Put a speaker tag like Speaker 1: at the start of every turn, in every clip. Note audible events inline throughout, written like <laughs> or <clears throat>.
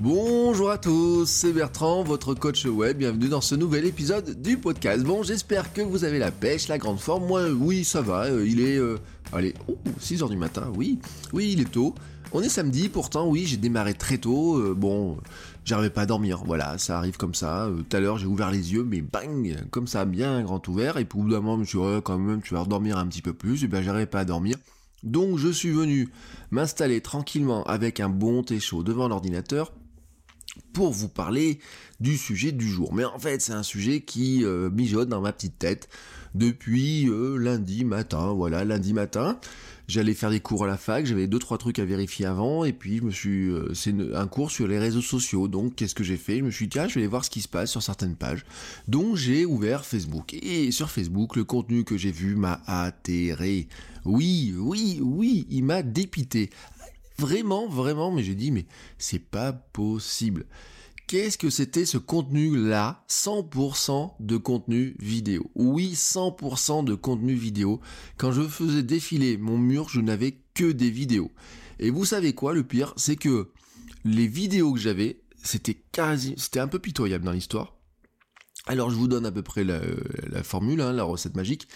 Speaker 1: Bonjour à tous, c'est Bertrand, votre coach web. Bienvenue dans ce nouvel épisode du podcast. Bon, j'espère que vous avez la pêche, la grande forme. Moi, oui, ça va. euh, il est, euh, allez, 6 heures du matin. Oui, oui, il est tôt. On est samedi, pourtant, oui, j'ai démarré très tôt. euh, bon, j'arrivais pas à dormir. Voilà, ça arrive comme ça. Tout à l'heure, j'ai ouvert les yeux, mais bang, comme ça, bien grand ouvert. Et puis, au bout d'un moment, je me suis dit, quand même, tu vas redormir un petit peu plus. Et ben, j'arrivais pas à dormir. Donc, je suis venu m'installer tranquillement avec un bon thé chaud devant l'ordinateur pour vous parler du sujet du jour. Mais en fait, c'est un sujet qui euh, mijote dans ma petite tête depuis euh, lundi matin. Voilà, lundi matin, j'allais faire des cours à la fac, j'avais deux trois trucs à vérifier avant, et puis je me suis, euh, c'est un cours sur les réseaux sociaux. Donc, qu'est-ce que j'ai fait? Je me suis dit tiens, je vais aller voir ce qui se passe sur certaines pages. Donc, j'ai ouvert Facebook et sur Facebook, le contenu que j'ai vu m'a atterré. Oui, oui, oui, il m'a dépité. Vraiment, vraiment, mais j'ai dit, mais c'est pas possible. Qu'est-ce que c'était ce contenu-là 100% de contenu vidéo? Oui, 100% de contenu vidéo. Quand je faisais défiler mon mur, je n'avais que des vidéos. Et vous savez quoi, le pire, c'est que les vidéos que j'avais, c'était quasi, c'était un peu pitoyable dans l'histoire. Alors je vous donne à peu près la, formule, hein, la recette magique.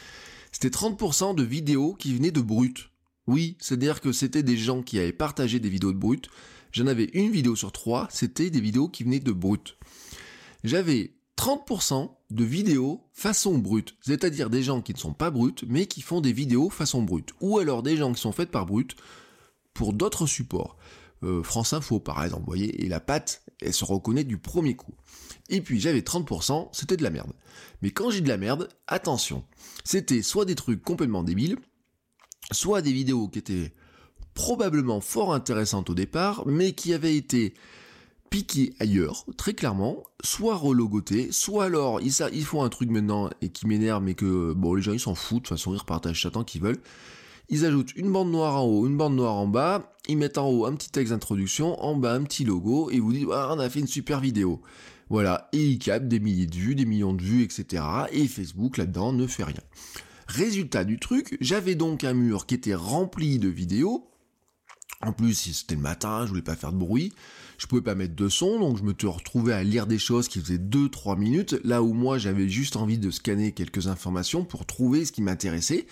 Speaker 1: C'était 30% de vidéos qui venaient de brut. Oui, c'est-à-dire que c'était des gens qui avaient partagé des vidéos de brut. J'en avais une vidéo sur trois, c'était des vidéos qui venaient de brut. J'avais 30% de vidéos façon brute, c'est-à-dire des gens qui ne sont pas brutes, mais qui font des vidéos façon brute. Ou alors des gens qui sont faites par brut pour d'autres supports. Euh, France Info par exemple, vous voyez, et la patte, elle se reconnaît du premier coup. Et puis j'avais 30%, c'était de la merde. Mais quand j'ai de la merde, attention, c'était soit des trucs complètement débiles, soit des vidéos qui étaient probablement fort intéressantes au départ, mais qui avaient été piquées ailleurs, très clairement, soit relogotées, soit alors ils, font un truc maintenant et qui m'énerve, mais que bon les gens ils s'en foutent, de toute façon ils repartagent ça tant qu'ils veulent. Ils ajoutent une bande noire en haut, une bande noire en bas, ils mettent en haut un petit texte d'introduction, en bas un petit logo, et vous disent ah, on a fait une super vidéo. Voilà, et ils captent des milliers de vues, des millions de vues, etc. Et Facebook là-dedans ne fait rien. Résultat du truc, j'avais donc un mur qui était rempli de vidéos. En plus, c'était le matin, je voulais pas faire de bruit. Je pouvais pas mettre de son, donc je me retrouvé à lire des choses qui faisaient 2-3 minutes, là où moi j'avais juste envie de scanner quelques informations pour trouver ce qui m'intéressait.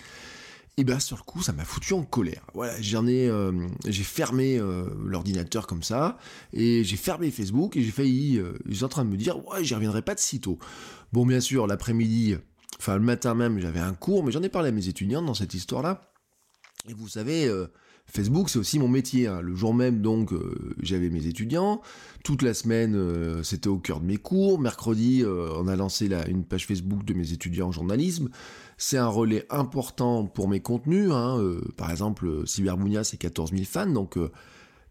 Speaker 1: Et ben sur le coup, ça m'a foutu en colère. Voilà, j'en ai, euh, j'ai fermé euh, l'ordinateur comme ça, et j'ai fermé Facebook, et j'ai failli, euh, j'étais en train de me dire, ouais, j'y reviendrai pas de sitôt. Bon, bien sûr, l'après-midi, enfin le matin même, j'avais un cours, mais j'en ai parlé à mes étudiants dans cette histoire-là. Et vous savez, euh, Facebook, c'est aussi mon métier. hein. Le jour même, donc, euh, j'avais mes étudiants. Toute la semaine, euh, c'était au cœur de mes cours. Mercredi, on a lancé la- une page Facebook de mes étudiants en journalisme. C'est un relais important pour mes contenus. hein. Par exemple, Cyberbounia, c'est 14 000 fans. Donc,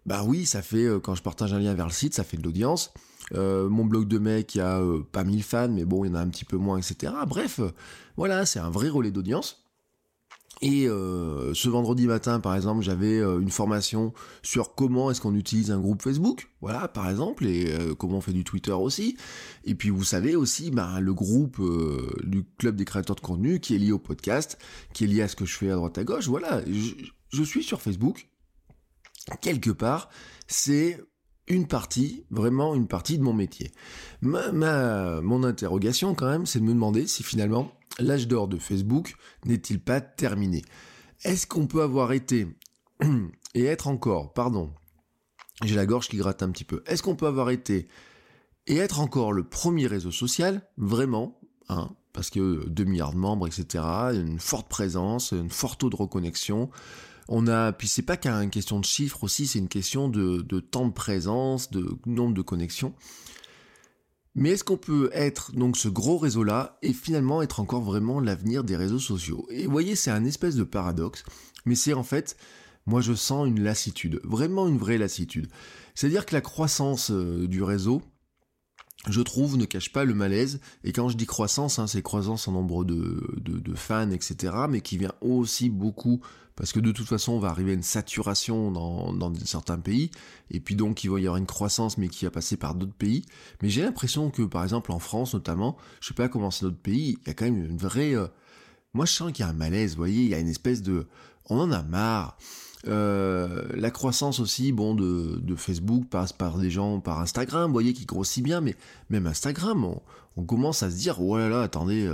Speaker 1: bah oui, ça fait, quand je partage un lien vers le site, ça fait de l'audience. Euh, mon blog de mec, il y a euh, pas 1000 fans, mais bon, il y en a un petit peu moins, etc. Bref, euh, voilà, c'est un vrai relais d'audience. Et ce vendredi matin, par exemple, j'avais une formation sur comment est-ce qu'on utilise un groupe Facebook, voilà, par exemple, et comment on fait du Twitter aussi. Et puis vous savez aussi, ben, le groupe du club des créateurs de contenu qui est lié au podcast, qui est lié à ce que je fais à droite à gauche. Voilà, je, je suis sur Facebook. Quelque part, c'est une partie, vraiment une partie de mon métier. Ma, mon interrogation quand même, c'est de me demander si finalement l'âge d'or de Facebook n'est-il pas terminé? Est-ce qu'on peut avoir été <clears throat> et être encore, pardon, j'ai la gorge qui gratte un petit peu, est-ce qu'on peut avoir été et être encore le premier réseau social, vraiment, hein, parce que 2 milliards de membres, etc., une forte présence, une forte taux de reconnexion, on a, puis c'est pas qu'une question de chiffres aussi, c'est une question de, de temps de présence, de nombre de connexions. Mais est-ce qu'on peut être donc ce gros réseau-là et finalement être encore vraiment l'avenir des réseaux sociaux? Et vous voyez, c'est un espèce de paradoxe, mais c'est en fait, moi je sens une lassitude, vraiment une vraie lassitude. C'est-à-dire que la croissance euh, du réseau, je trouve, ne cache pas le malaise. Et quand je dis croissance, hein, c'est croissance en nombre de, de, de fans, etc. Mais qui vient aussi beaucoup, parce que de toute façon, on va arriver à une saturation dans, certains pays. Et puis donc, il va y avoir une croissance, mais qui va passer par d'autres pays. Mais j'ai l'impression que, par exemple, en France notamment, je sais pas comment c'est d'autres pays, il y a quand même une vraie... euh, Moi, je sens qu'il y a un malaise, vous voyez, il y a une espèce de... On en a marre. la croissance aussi, bon, de, Facebook passe par des gens, par Instagram, vous voyez, qui grossit bien, mais même Instagram, on, commence à se dire, oh là là, attendez,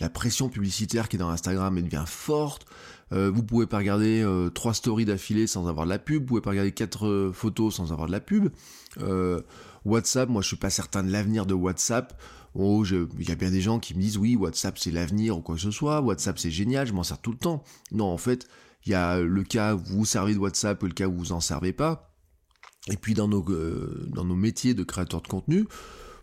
Speaker 1: la pression publicitaire qui est dans Instagram, elle devient forte. Euh, vous pouvez pas regarder euh, trois stories d'affilée sans avoir de la pub. Vous pouvez pas regarder quatre euh, photos sans avoir de la pub. WhatsApp, moi je suis pas certain de l'avenir de WhatsApp. Oh, il y a bien des gens qui me disent oui, WhatsApp c'est l'avenir ou quoi que ce soit. WhatsApp c'est génial, je m'en sers tout le temps. Non, en fait, il y a le cas où vous servez de WhatsApp et le cas où vous en servez pas. Et puis dans nos, dans nos métiers de créateurs de contenu,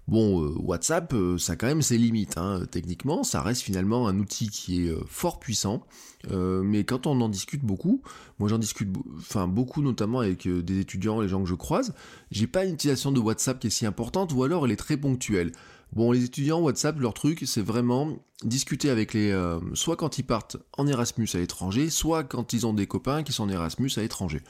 Speaker 1: Bon, euh, WhatsApp, euh, ça a quand même ses limites. Hein. Techniquement, ça reste finalement un outil qui est euh, fort puissant. mais quand on en discute beaucoup, moi j'en discute, enfin beaucoup notamment avec des étudiants, les gens que je croise, j'ai pas une utilisation de WhatsApp qui est si importante, ou alors elle est très ponctuelle. Bon, les étudiants WhatsApp, leur truc, c'est vraiment discuter avec les, soit quand ils partent en Erasmus à l'étranger, soit quand ils ont des copains qui sont en Erasmus à l'étranger.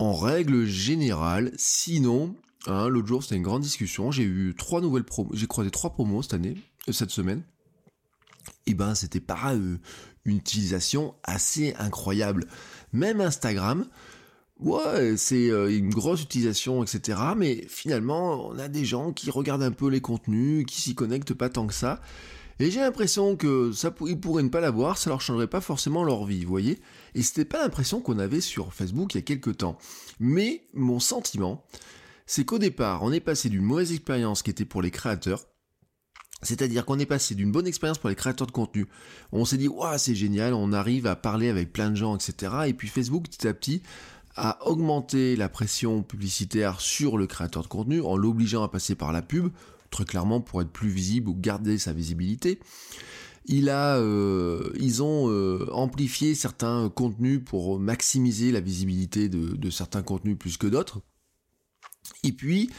Speaker 1: En règle générale, sinon, Hein, l'autre jour, c'était une grande discussion. J'ai eu trois nouvelles promos. J'ai croisé trois promos cette année, euh, cette semaine. Et ben, c'était pas euh, une utilisation assez incroyable. Même Instagram, ouais, c'est euh, une grosse utilisation, etc. Mais finalement, on a des gens qui regardent un peu les contenus, qui s'y connectent pas tant que ça. Et j'ai l'impression que ça, ils pourraient ne pas l'avoir, ça leur changerait pas forcément leur vie, vous voyez. Et c'était pas l'impression qu'on avait sur Facebook il y a quelques temps. Mais mon sentiment, c'est qu'au départ, on est passé d'une mauvaise expérience qui était pour les créateurs, c'est-à-dire qu'on est passé d'une bonne expérience pour les créateurs de contenu. On s'est dit, waouh, c'est génial, on arrive à parler avec plein de gens, etc. Et puis Facebook, petit à petit, a augmenté la pression publicitaire sur le créateur de contenu en l'obligeant à passer par la pub, très clairement pour être plus visible ou garder sa visibilité. Euh, ils ont euh, amplifié certains contenus pour maximiser la visibilité de certains contenus plus que d'autres. Et puis,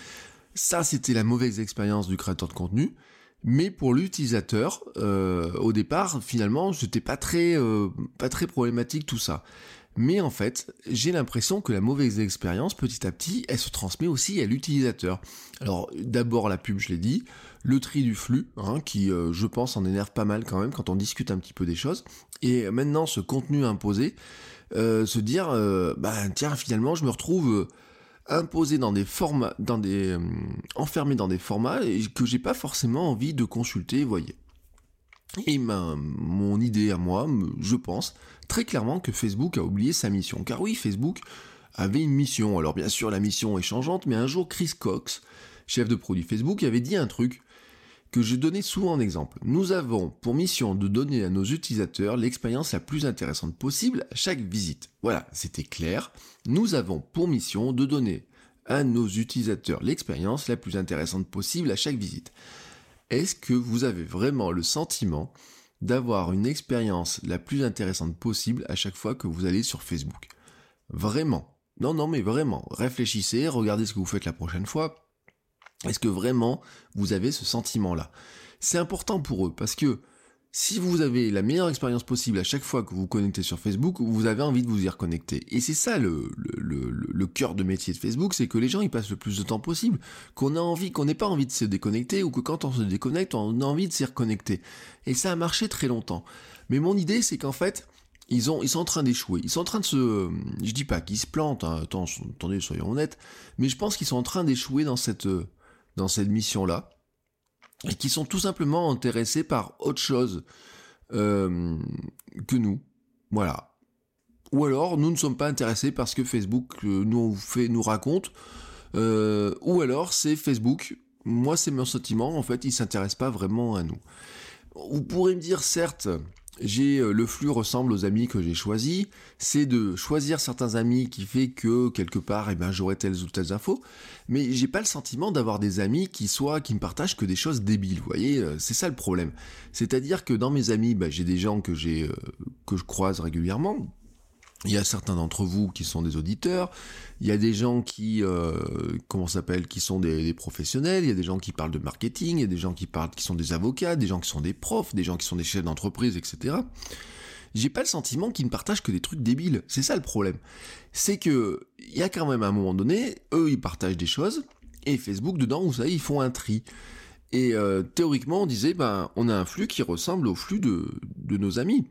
Speaker 1: ça c'était la mauvaise expérience du créateur de contenu. Mais pour l'utilisateur, euh, au départ, finalement, c'était pas très, euh, pas très problématique tout ça. Mais en fait, j'ai l'impression que la mauvaise expérience, petit à petit, elle se transmet aussi à l'utilisateur. Alors, d'abord la pub, je l'ai dit, le tri du flux, hein, qui, euh, je pense, en énerve pas mal quand même quand on discute un petit peu des choses. Et maintenant, ce contenu imposé, se dire, bah tiens, finalement, je me retrouve imposé dans des formats, dans des, euh, enfermé dans des formats que j'ai pas forcément envie de consulter, voyez. Et ma, mon idée à moi, je pense très clairement que Facebook a oublié sa mission. Car oui, Facebook avait une mission. Alors bien sûr, la mission est changeante, mais un jour, Chris Cox, chef de produit Facebook, avait dit un truc que je donnais souvent en exemple. Nous avons pour mission de donner à nos utilisateurs l'expérience la plus intéressante possible à chaque visite. Voilà, c'était clair. Nous avons pour mission de donner à nos utilisateurs l'expérience la plus intéressante possible à chaque visite. Est-ce que vous avez vraiment le sentiment d'avoir une expérience la plus intéressante possible à chaque fois que vous allez sur Facebook? Vraiment? Non, non, mais vraiment. Réfléchissez, regardez ce que vous faites la prochaine fois. Est-ce que vraiment vous avez ce sentiment-là? C'est important pour eux parce que si vous avez la meilleure expérience possible à chaque fois que vous vous connectez sur Facebook, vous avez envie de vous y reconnecter. Et c'est ça le, cœur de métier de Facebook, c'est que les gens y passent le plus de temps possible, qu'on a envie, qu'on n'ait pas envie de se déconnecter, ou que quand on se déconnecte, on a envie de s'y reconnecter. Et ça a marché très longtemps. Mais mon idée, c'est qu'en fait, ils sont en train d'échouer. Ils sont en train de se... Je dis pas qu'ils se plantent, hein, attendez, soyons honnêtes, mais je pense qu'ils sont en train d'échouer dans cette dans cette mission-là, et qui sont tout simplement intéressés par autre chose euh, que nous. Voilà. Ou alors, nous ne sommes pas intéressés parce que Facebook euh, nous, fait, nous raconte, euh, ou alors c'est Facebook, moi c'est mon sentiment, en fait, il s'intéresse pas vraiment à nous. Vous pourrez me dire, certes, j'ai euh, le flux ressemble aux amis que j'ai choisis, c'est de choisir certains amis qui fait que quelque part, eh ben, j'aurai telles ou telles infos, mais j'ai pas le sentiment d'avoir des amis qui soient, qui me partagent que des choses débiles, vous voyez, euh, c'est ça le problème. C'est-à-dire que dans mes amis, bah, j'ai des gens que j'ai, euh, que je croise régulièrement, il y a certains d'entre vous qui sont des auditeurs, il y a des gens qui, euh, comment s'appelle, qui sont des, professionnels, il y a des gens qui parlent de marketing, il y a des gens qui parlent, qui sont des avocats, des gens qui sont des profs, des gens qui sont des chefs d'entreprise, etc. J'ai pas le sentiment qu'ils ne partagent que des trucs débiles. C'est ça le problème. C'est que il y a quand même un moment donné, eux ils partagent des choses et Facebook dedans, vous savez, ils font un tri. Et euh, théoriquement, on disait, ben, on a un flux qui ressemble au flux de, de nos amis.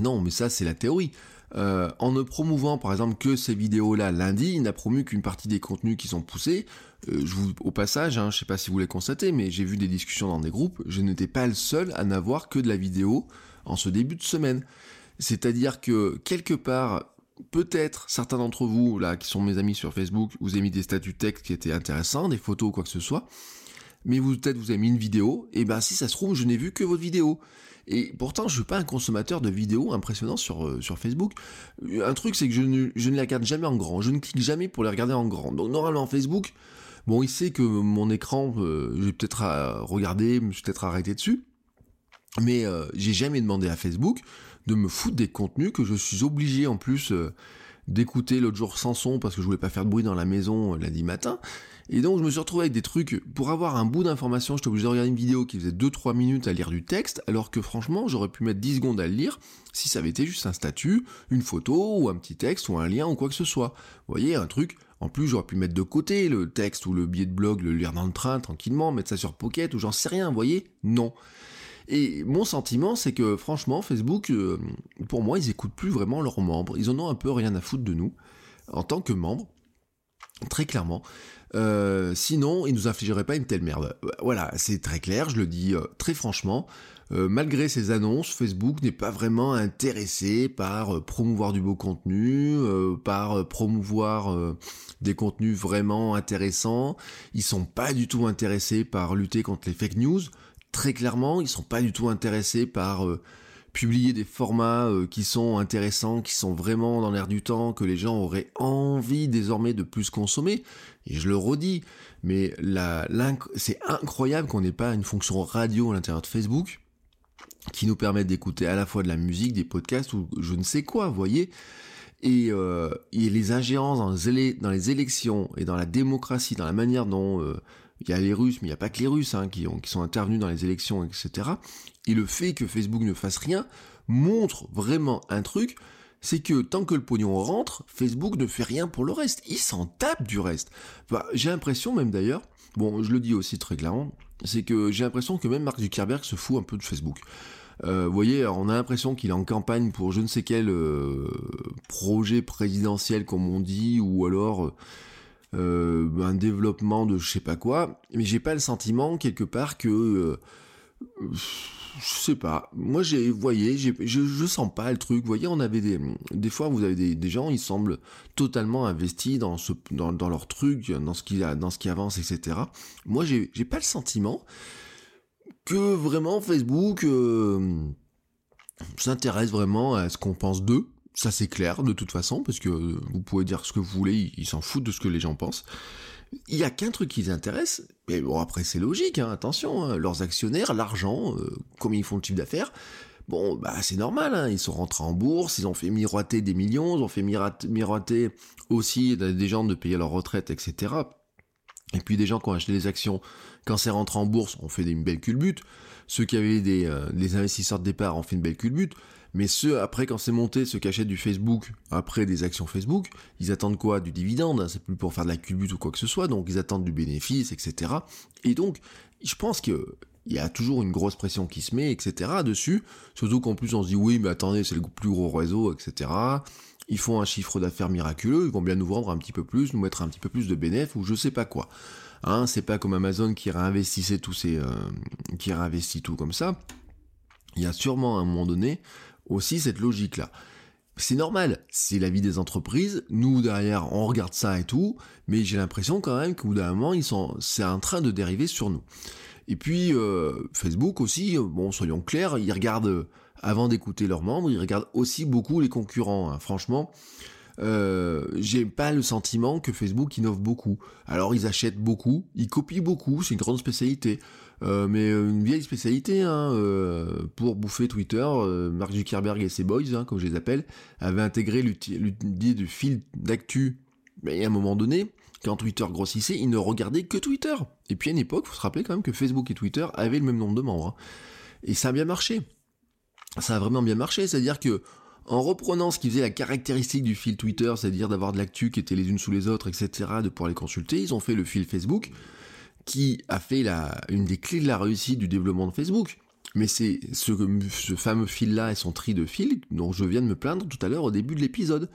Speaker 1: Non, mais ça c'est la théorie. Euh, en ne promouvant par exemple que ces vidéos-là lundi, il n'a promu qu'une partie des contenus qui sont poussés. Euh, je vous, au passage, hein, je sais pas si vous l'avez constaté, mais j'ai vu des discussions dans des groupes, je n'étais pas le seul à n'avoir que de la vidéo en ce début de semaine. C'est-à-dire que quelque part, peut-être certains d'entre vous, là, qui sont mes amis sur Facebook, vous avez mis des statuts texte qui étaient intéressants, des photos ou quoi que ce soit, mais vous peut-être vous avez mis une vidéo, et ben si ça se trouve, je n'ai vu que votre vidéo. Et pourtant, je suis pas un consommateur de vidéos impressionnants sur, euh, sur Facebook. Un truc, c'est que je ne, je ne les regarde jamais en grand. Je ne clique jamais pour les regarder en grand. Donc, normalement, Facebook, bon, il sait que mon écran, euh, j'ai peut-être à regarder, je peut-être arrêté dessus. Mais euh, j'ai jamais demandé à Facebook de me foutre des contenus que je suis obligé en plus d'écouter l'autre jour sans son parce que je voulais pas faire de bruit dans la maison lundi matin. Et donc je me suis retrouvé avec des trucs, pour avoir un bout d'information, j'étais obligé de regarder une vidéo qui faisait 2-3 minutes à lire du texte, alors que franchement j'aurais pu mettre 10 secondes à le lire si ça avait été juste un statut, une photo, ou un petit texte, ou un lien, ou quoi que ce soit. Vous voyez, un truc, en plus j'aurais pu mettre de côté le texte ou le billet de blog, le lire dans le train tranquillement, mettre ça sur Pocket, ou j'en sais rien, vous voyez? Non. Et mon sentiment, c'est que franchement, Facebook, euh, pour moi, ils écoutent plus vraiment leurs membres. Ils en ont un peu rien à foutre de nous, en tant que membres, très clairement. Euh, sinon, il nous infligerait pas une telle merde. Voilà, c'est très clair, je le dis euh, très franchement. Euh, malgré ces annonces, Facebook n'est pas vraiment intéressé par promouvoir du beau contenu, par promouvoir des contenus vraiment intéressants. Ils sont pas du tout intéressés par lutter contre les fake news. Très clairement, ils sont pas du tout intéressés par publier des formats euh, qui sont intéressants, qui sont vraiment dans l'air du temps, que les gens auraient envie désormais de plus consommer. Et je le redis, mais c'est incroyable qu'on n'ait pas une fonction radio à l'intérieur de Facebook qui nous permette d'écouter à la fois de la musique, des podcasts ou je ne sais quoi, vous voyez. Et, euh, les ingérences dans les, élections et dans la démocratie, dans la manière dont euh, il y a les Russes, mais il n'y a pas que les Russes hein, qui, ont, qui sont intervenus dans les élections, etc. Et le fait que Facebook ne fasse rien montre vraiment un truc, c'est que tant que le pognon rentre, Facebook ne fait rien pour le reste. Il s'en tape du reste. j'ai l'impression même d'ailleurs, bon, je le dis aussi très clairement, c'est que j'ai l'impression que même Mark Zuckerberg se fout un peu de Facebook. Euh, vous voyez, on a l'impression qu'il est en campagne pour je ne sais quel euh, projet présidentiel, comme on dit, ou alors euh, euh, un développement de je sais pas quoi, mais j'ai pas le sentiment quelque part que euh, je sais pas. Moi, j'ai, voyez, je, sens pas le truc. Vous voyez, on avait des, des fois, vous avez des, gens, ils semblent totalement investis dans ce, dans, dans leur truc, dans ce qui, dans ce qui avance, etc. Moi, j'ai, j'ai pas le sentiment que vraiment Facebook euh, s'intéresse vraiment à ce qu'on pense d'eux. Ça c'est clair de toute façon, parce que vous pouvez dire ce que vous voulez, ils s'en foutent de ce que les gens pensent. Il y a qu'un truc qui les intéresse, mais bon après c'est logique, hein, attention, hein, leurs actionnaires, l'argent, euh, combien ils font le chiffre d'affaires, bon bah c'est normal, hein, ils sont rentrés en bourse, ils ont fait miroiter des millions, ils ont fait miroiter aussi des gens de payer leur retraite, etc. Et puis des gens qui ont acheté des actions, quand c'est rentré en bourse, ont fait une belle culbute. Ceux qui avaient des, euh, des investisseurs de départ ont fait une belle culbute. Mais ceux, après, quand c'est monté, qui achètent du Facebook, après des actions Facebook, ils attendent quoi? Du dividende, hein, c'est plus pour faire de la culbute ou quoi que ce soit, donc ils attendent du bénéfice, etc. Et donc, je pense que il y a toujours une grosse pression qui se met, etc. dessus, surtout qu'en plus on se dit oui, mais attendez, c'est le plus gros réseau, etc. Ils font un chiffre d'affaires miraculeux, ils vont bien nous vendre un petit peu plus, nous mettre un petit peu plus de bénéfices ou je sais pas quoi. Hein, c'est pas comme Amazon qui réinvestissait tous euh, qui réinvestit tout comme ça. Il y a sûrement un moment donné aussi cette logique-là. C'est normal, c'est la vie des entreprises. Nous derrière, on regarde ça et tout, mais j'ai l'impression quand même qu'au bout d'un moment, ils sont, c'est en train de dériver sur nous. Et puis euh, Facebook aussi, bon, soyons clairs, ils regardent avant d'écouter leurs membres, ils regardent aussi beaucoup les concurrents. Hein. Franchement, euh, j'ai pas le sentiment que Facebook innove beaucoup. Alors ils achètent beaucoup, ils copient beaucoup, c'est une grande spécialité. Euh, mais euh, une vieille spécialité hein, euh, pour bouffer Twitter, Mark Zuckerberg et ses boys, hein, comme je les appelle, avaient intégré l'idée du fil d'actu. Mais à un moment donné, quand Twitter grossissait, ils ne regardaient que Twitter. Et puis à une époque, faut se rappeler quand même que Facebook et Twitter avaient le même nombre de membres. Hein. Et ça a bien marché. Ça a vraiment bien marché, c'est-à-dire que en reprenant ce qui faisait la caractéristique du fil Twitter, c'est-à-dire d'avoir de l'actu qui était les unes sous les autres, etc., de pouvoir les consulter, ils ont fait le fil Facebook, qui a fait une des clés de la réussite du développement de Facebook. Mais c'est ce, ce fameux fil-là et son tri de fils dont je viens de me plaindre tout à l'heure au début de l'épisode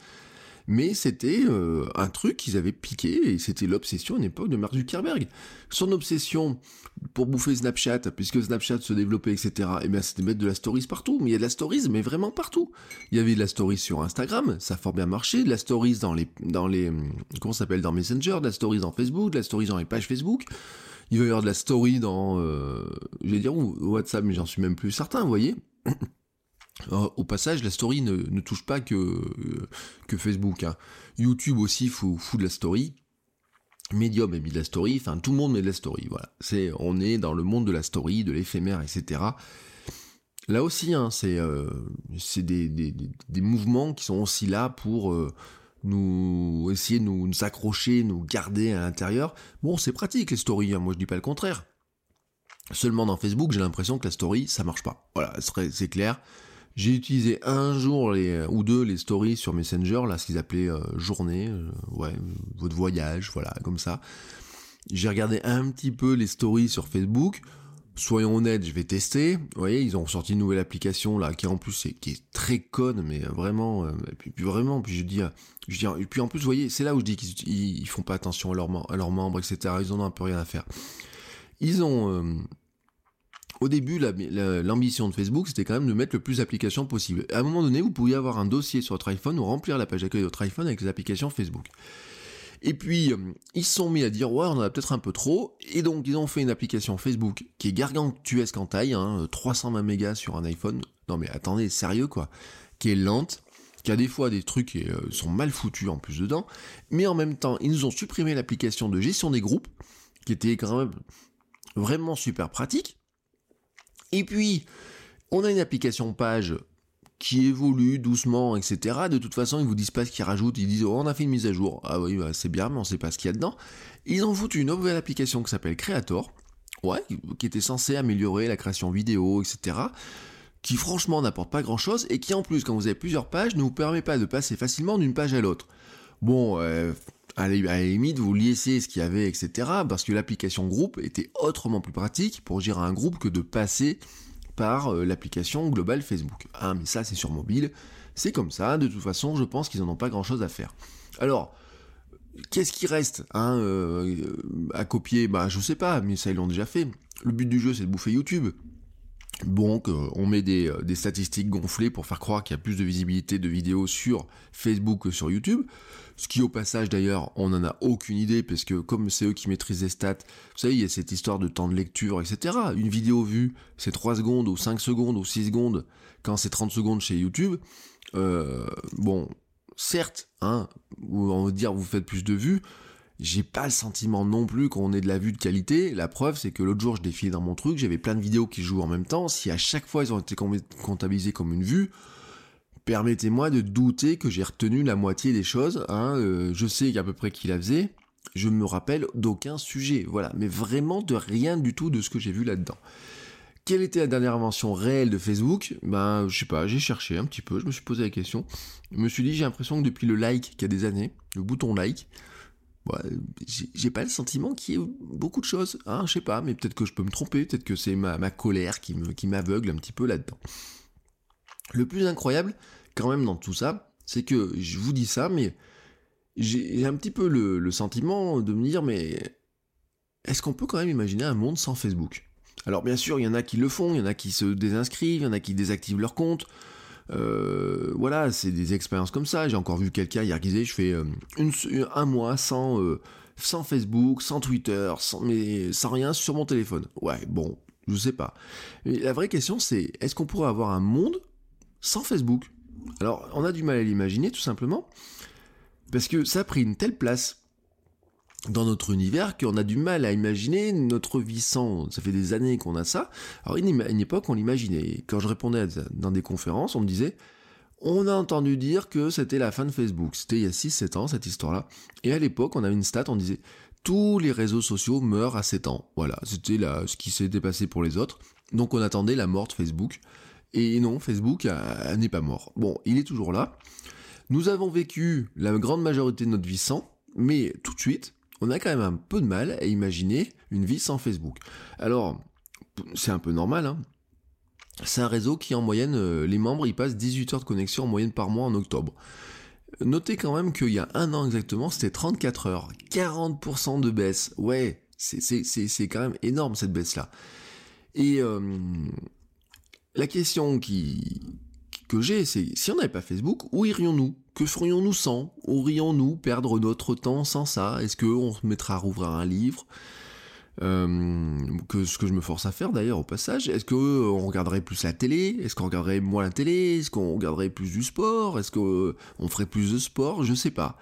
Speaker 1: mais c'était euh, un truc qu'ils avaient piqué, et c'était l'obsession à une époque de Mark Zuckerberg. Son obsession pour bouffer Snapchat, puisque Snapchat se développait, etc., et eh bien c'était mettre de la stories partout, mais il y a de la stories, mais vraiment partout. Il y avait de la stories sur Instagram, ça a fort bien marché, de la stories dans les, dans les, comment s'appelle, dans Messenger, de la stories dans Facebook, de la stories dans les pages Facebook, il va y avoir de la story dans, euh, je vais dire WhatsApp, mais j'en suis même plus certain, vous voyez. Au passage, la story ne, touche pas que, euh, Facebook. Hein. YouTube aussi fout, de la story. Medium a mis de la story, enfin tout le monde met de la story, voilà. C'est, on est dans le monde de la story, de l'éphémère, etc. Là aussi, hein, c'est, euh, des, mouvements qui sont aussi là pour euh, nous essayer de nous, accrocher, nous garder à l'intérieur. Bon, c'est pratique les stories, hein, moi je dis pas le contraire. Seulement dans Facebook, j'ai l'impression que la story, ça marche pas. Voilà, c'est clair. J'ai utilisé un jour les, ou deux les stories sur Messenger, là, ce qu'ils appelaient euh, journée, euh, ouais, votre voyage, voilà, comme ça. J'ai regardé un petit peu les stories sur Facebook. Soyons honnêtes, je vais tester. Vous voyez, ils ont sorti une nouvelle application là, qui en plus est, qui est très conne, mais vraiment, euh, puis, vraiment, puis je dis, je dis, et puis en plus, vous voyez, c'est là où je dis qu'ils ils, font pas attention à leurs, à leurs membres, etc. Ils en ont un peu rien à faire. Ils ont au début, l'ambition de Facebook, c'était quand même de mettre le plus d'applications possible. À un moment donné, vous pouviez avoir un dossier sur votre iPhone ou remplir la page d'accueil de votre iPhone avec les applications Facebook. Et puis, euh, ils se sont mis à dire, ouais, on en a peut-être un peu trop, et donc ils ont fait une application Facebook qui est gargantuesque en taille, hein, 320 mégas sur un iPhone. Non mais attendez, sérieux quoi, qui est lente, qui a des fois des trucs qui euh, sont mal foutus en plus dedans, mais en même temps, ils nous ont supprimé l'application de gestion des groupes, qui était quand même vraiment super pratique, et puis, on a une application page qui évolue doucement, etc. De toute façon, ils vous disent pas ce qu'ils rajoutent, ils disent oh, on a fait une mise à jour. Ah oui, bah, c'est bien, mais on sait pas ce qu'il y a dedans. Ils ont foutu une nouvelle application qui s'appelle Creator, qui était censée améliorer la création vidéo, etc. Qui franchement n'apporte pas grand chose et qui en plus, quand vous avez plusieurs pages, ne vous permet pas de passer facilement d'une page à l'autre. Bon, euh, à la limite, vous liessez ce qu'il y avait, etc. Parce que l'application groupe était autrement plus pratique pour gérer un groupe que de passer par euh, l'application globale Facebook. Ah, mais ça, c'est sur mobile. C'est comme ça. De toute façon, je pense qu'ils n'en ont pas grand chose à faire. Alors, qu'est-ce qui reste hein, euh, à copier? Bah, je sais pas, mais ça, ils l'ont déjà fait. Le but du jeu, c'est de bouffer YouTube. Donc, on met des, euh, des, statistiques gonflées pour faire croire qu'il y a plus de visibilité de vidéos sur Facebook que sur YouTube. Ce qui, au passage, d'ailleurs, on n'en a aucune idée, parce que comme c'est eux qui maîtrisent les stats, vous savez, il y a cette histoire de temps de lecture, etc. Une vidéo vue, c'est 3 secondes, ou 5 secondes, ou 6 secondes, quand c'est 30 secondes chez YouTube. Euh, bon, certes, hein, on va dire vous faites plus de vues, j'ai pas le sentiment non plus qu'on ait de la vue de qualité. La preuve, c'est que l'autre jour, je défilais dans mon truc, j'avais plein de vidéos qui jouent en même temps. Si à chaque fois, ils ont été comptabilisés comme une vue, permettez-moi de douter que j'ai retenu la moitié des choses. Hein. Euh, je sais à peu près qui la faisait. Je me rappelle d'aucun sujet. Voilà. Mais vraiment de rien du tout de ce que j'ai vu là-dedans. Quelle était la dernière invention réelle de Facebook? Ben, je sais pas, j'ai cherché un petit peu, je me suis posé la question. Je me suis dit, j'ai l'impression que depuis le like, qui a des années, le bouton like, j'ai pas le sentiment qu'il y ait beaucoup de choses, hein, je sais pas, mais peut-être que je peux me tromper, peut-être que c'est ma, colère qui m'aveugle un petit peu là-dedans. Le plus incroyable, quand même, dans tout ça, c'est que je vous dis ça, mais j'ai un petit peu le, sentiment de me dire, mais est-ce qu'on peut quand même imaginer un monde sans Facebook? Alors bien sûr, il y en a qui le font, il y en a qui se désinscrivent, il y en a qui désactivent leur compte, euh, voilà, c'est des expériences comme ça. J'ai encore vu quelqu'un hier qui disait je fais euh, un mois sans, euh, sans Facebook, sans Twitter, sans, mais sans rien sur mon téléphone. Ouais, bon, je sais pas. Mais la vraie question c'est est-ce qu'on pourrait avoir un monde sans Facebook? Alors, on a du mal à l'imaginer tout simplement parce que ça a pris une telle place dans notre univers qu'on a du mal à imaginer notre vie sans. Ça fait des années qu'on a ça. Alors, à une époque, on l'imaginait. Quand je répondais dans des conférences, on me disait, on a entendu dire que c'était la fin de Facebook. C'était il y a 6-7 ans, cette histoire-là. Et à l'époque, on avait une stat, on disait, tous les réseaux sociaux meurent à 7 ans. Voilà, c'était ce qui s'était passé pour les autres. Donc on attendait la mort de Facebook. Et non, Facebook n'est pas mort. Bon, il est toujours là. Nous avons vécu la grande majorité de notre vie sans, mais tout de suite, on a quand même un peu de mal à imaginer une vie sans Facebook. Alors, c'est un peu normal, hein. c'est un réseau qui en moyenne, euh, les membres, ils passent 18 heures de connexion en moyenne par mois en octobre. Notez quand même qu'il y a un an exactement, c'était 34 heures. 40% de baisse. Ouais, c'est quand même énorme cette baisse-là. Et euh, la question qui, j'ai, c'est si on n'avait pas Facebook, où irions-nous? Que ferions-nous sans? Aurions-nous perdre notre temps sans ça? Est-ce qu'on se mettra à rouvrir un livre? Euh, que ce que je me force à faire d'ailleurs au passage. Est-ce que euh, on regarderait plus la télé? Est-ce qu'on regarderait moins la télé? Est-ce qu'on regarderait plus du sport? Est-ce qu'on ferait plus de sport? Je sais pas.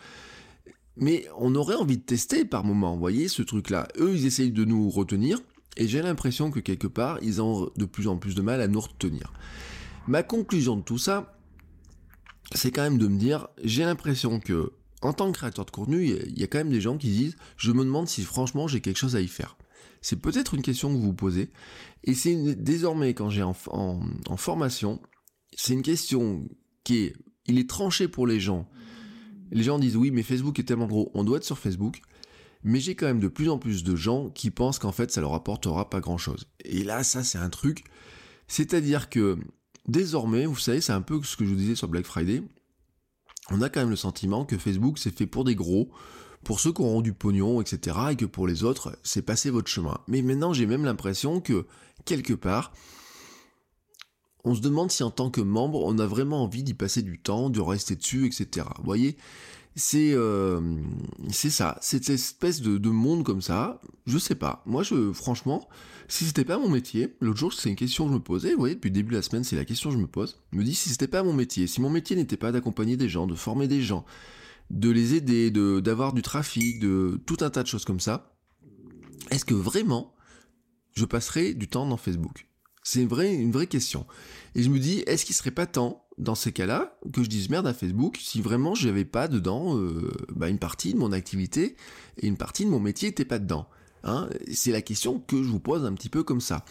Speaker 1: Mais on aurait envie de tester par moment, vous voyez, ce truc-là. Eux, ils essayent de nous retenir, et j'ai l'impression que quelque part, ils ont de plus en plus de mal à nous retenir. Ma conclusion de tout ça, c'est quand même de me dire, j'ai l'impression que, en tant que créateur de contenu, il y a quand même des gens qui disent, je me demande si franchement j'ai quelque chose à y faire. C'est peut-être une question que vous vous posez. Et c'est désormais, quand j'ai en, formation, c'est une question qui est, il est tranché pour les gens. Les gens disent oui, mais Facebook est tellement gros, on doit être sur Facebook. Mais j'ai quand même de plus en plus de gens qui pensent qu'en fait ça leur apportera pas grand chose. Et là, ça c'est un truc. C'est-à-dire que désormais, vous savez, c'est un peu ce que je vous disais sur Black Friday. On a quand même le sentiment que Facebook c'est fait pour des gros, pour ceux qui auront du pognon, etc. Et que pour les autres, c'est passer votre chemin. Mais maintenant, j'ai même l'impression que, quelque part, on se demande si en tant que membre, on a vraiment envie d'y passer du temps, de rester dessus, etc. Vous voyez c'est euh, c'est ça, cette espèce de, de, monde comme ça, je sais pas. Moi, je franchement, si c'était pas mon métier, l'autre jour, c'est une question que je me posais, vous voyez, depuis le début de la semaine, c'est la question que je me pose. Je me dis, si c'était pas mon métier, si mon métier n'était pas d'accompagner des gens, de former des gens, de les aider, de d'avoir du trafic, de tout un tas de choses comme ça. Est-ce que vraiment je passerai du temps dans Facebook? C'est une vraie, question. Et je me dis, est-ce qu'il serait pas temps, dans ces cas-là, que je dise merde à Facebook si vraiment je n'avais pas dedans euh, bah, une partie de mon activité et une partie de mon métier n'était pas dedans hein? C'est la question que je vous pose un petit peu comme ça.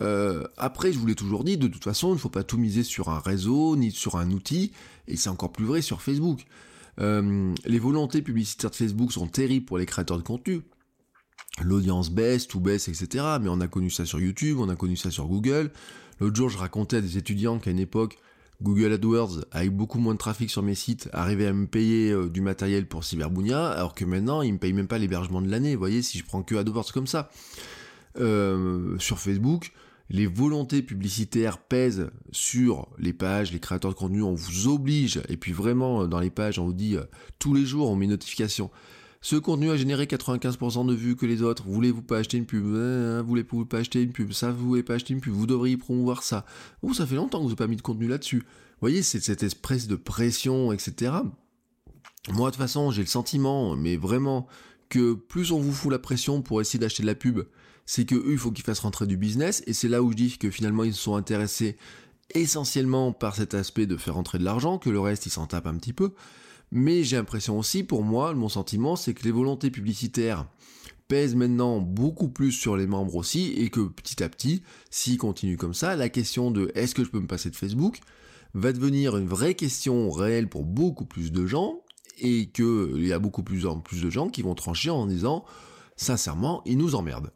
Speaker 1: Euh, après, je vous l'ai toujours dit, de toute façon, il ne faut pas tout miser sur un réseau ni sur un outil, et c'est encore plus vrai sur Facebook. Euh, les volontés publicitaires de Facebook sont terribles pour les créateurs de contenu. L'audience baisse, tout baisse, etc. Mais on a connu ça sur YouTube, on a connu ça sur Google. L'autre jour, je racontais à des étudiants qu'à une époque, Google AdWords, avec beaucoup moins de trafic sur mes sites, arrivait à me payer euh, du matériel pour Cyberbounia, alors que maintenant, il me paye même pas l'hébergement de l'année. Vous voyez, si je prends que AdWords comme ça. Euh, sur Facebook, les volontés publicitaires pèsent sur les pages, les créateurs de contenu, on vous oblige, et puis vraiment dans les pages, on vous dit euh, tous les jours, on met une notification. Ce contenu a généré 95% de vues que les autres. Voulez-vous pas acheter une pub? Hein, Voulez-vous pas acheter une pub? Ça, vous voulez pas acheter une pub? Vous devriez promouvoir ça. Oh, ça fait longtemps que vous n'avez pas mis de contenu là-dessus. Vous voyez, c'est cette espèce de pression, etc. Moi, de toute façon, j'ai le sentiment, mais vraiment, que plus on vous fout la pression pour essayer d'acheter de la pub, c'est que eux, il faut qu'ils fassent rentrer du business, et c'est là où je dis que finalement ils se sont intéressés essentiellement par cet aspect de faire rentrer de l'argent, que le reste ils s'en tapent un petit peu. Mais j'ai l'impression aussi, pour moi, mon sentiment, c'est que les volontés publicitaires pèsent maintenant beaucoup plus sur les membres aussi, et que petit à petit, s'ils continuent comme ça, la question de est-ce que je peux me passer de Facebook? va devenir une vraie question réelle pour beaucoup plus de gens, et qu'il y a beaucoup plus en plus de gens qui vont trancher en disant sincèrement, ils nous emmerdent.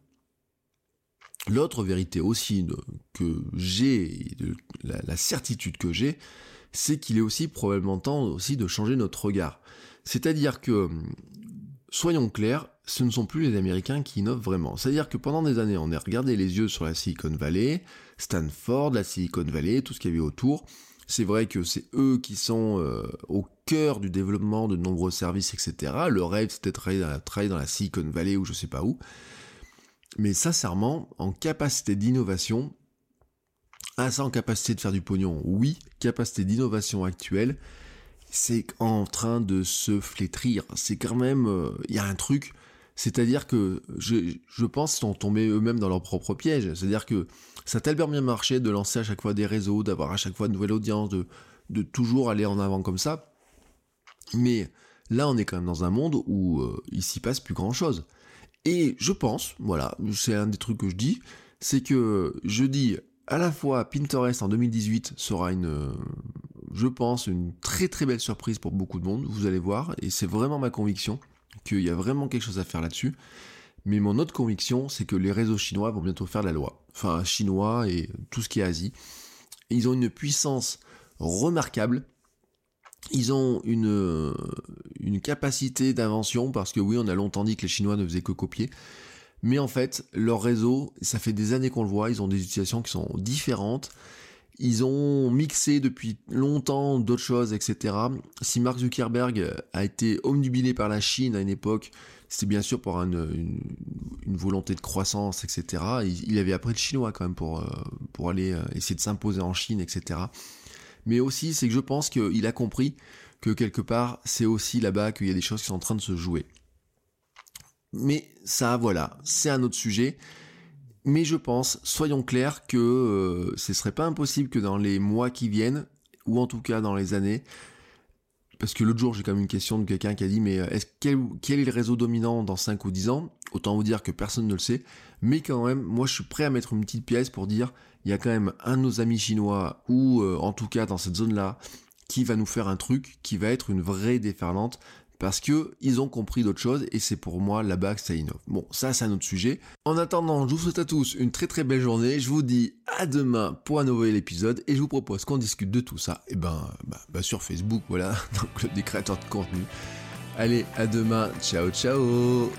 Speaker 1: L'autre vérité aussi que j'ai, la, la certitude que j'ai, c'est qu'il est aussi probablement temps aussi de changer notre regard. C'est-à-dire que, soyons clairs, ce ne sont plus les Américains qui innovent vraiment. C'est-à-dire que pendant des années, on a regardé les yeux sur la Silicon Valley, Stanford, la Silicon Valley, tout ce qu'il y avait autour. C'est vrai que c'est eux qui sont euh, au cœur du développement de nombreux services, etc. Le rêve, c'était de travailler dans la Silicon Valley ou je sais pas où. Mais sincèrement, en capacité d'innovation, ah ça en capacité de faire du pognon, oui, capacité d'innovation actuelle, c'est en train de se flétrir. C'est quand même, il euh, y a un truc, c'est-à-dire que je, je pense sont tombés eux-mêmes dans leur propre piège. C'est-à-dire que ça a tellement bien marché de lancer à chaque fois des réseaux, d'avoir à chaque fois de nouvelles audiences, de, de toujours aller en avant comme ça. Mais là, on est quand même dans un monde où euh, il s'y passe plus grand-chose. Et je pense, voilà, c'est un des trucs que je dis, c'est que je dis à la fois Pinterest en 2018 sera une, euh, je pense, une très très belle surprise pour beaucoup de monde, vous allez voir, et c'est vraiment ma conviction qu'il y a vraiment quelque chose à faire là-dessus. Mais mon autre conviction, c'est que les réseaux chinois vont bientôt faire la loi. enfin chinois et tout ce qui est Asie. ils ont une puissance remarquable. Ils ont une, une capacité d'invention, parce que oui, on a longtemps dit que les Chinois ne faisaient que copier. Mais en fait, leur réseau, ça fait des années qu'on le voit, ils ont des utilisations qui sont différentes. Ils ont mixé depuis longtemps d'autres choses, etc. Si Mark Zuckerberg a été omnubilé par la Chine à une époque, c'était bien sûr pour une, volonté de croissance, etc. Il, avait appris le chinois quand même pour, euh, aller euh, essayer de s'imposer en Chine, etc. Mais aussi, c'est que je pense qu'il a compris que quelque part, c'est aussi là-bas qu'il y a des choses qui sont en train de se jouer. Mais ça, voilà, c'est un autre sujet. Mais je pense, soyons clairs, que euh, ce serait pas impossible que dans les mois qui viennent, ou en tout cas dans les années, parce que l'autre jour j'ai quand même une question de quelqu'un qui a dit mais euh, est-ce quel, est le réseau dominant dans 5 ou 10 ans? Autant vous dire que personne ne le sait, mais quand même, moi je suis prêt à mettre une petite pièce pour dire il y a quand même un de nos amis chinois, ou euh, en tout cas dans cette zone-là, qui va nous faire un truc qui va être une vraie déferlante parce que ils ont compris d'autres choses et c'est pour moi là-bas que ça innove. Bon, ça c'est un autre sujet. En attendant, je vous souhaite à tous une très très belle journée. Je vous dis à demain pour un nouvel épisode et je vous propose qu'on discute de tout ça. Et eh ben, bah, sur Facebook, voilà, <laughs> donc le des créateurs de contenu. Allez, à demain. Ciao, ciao.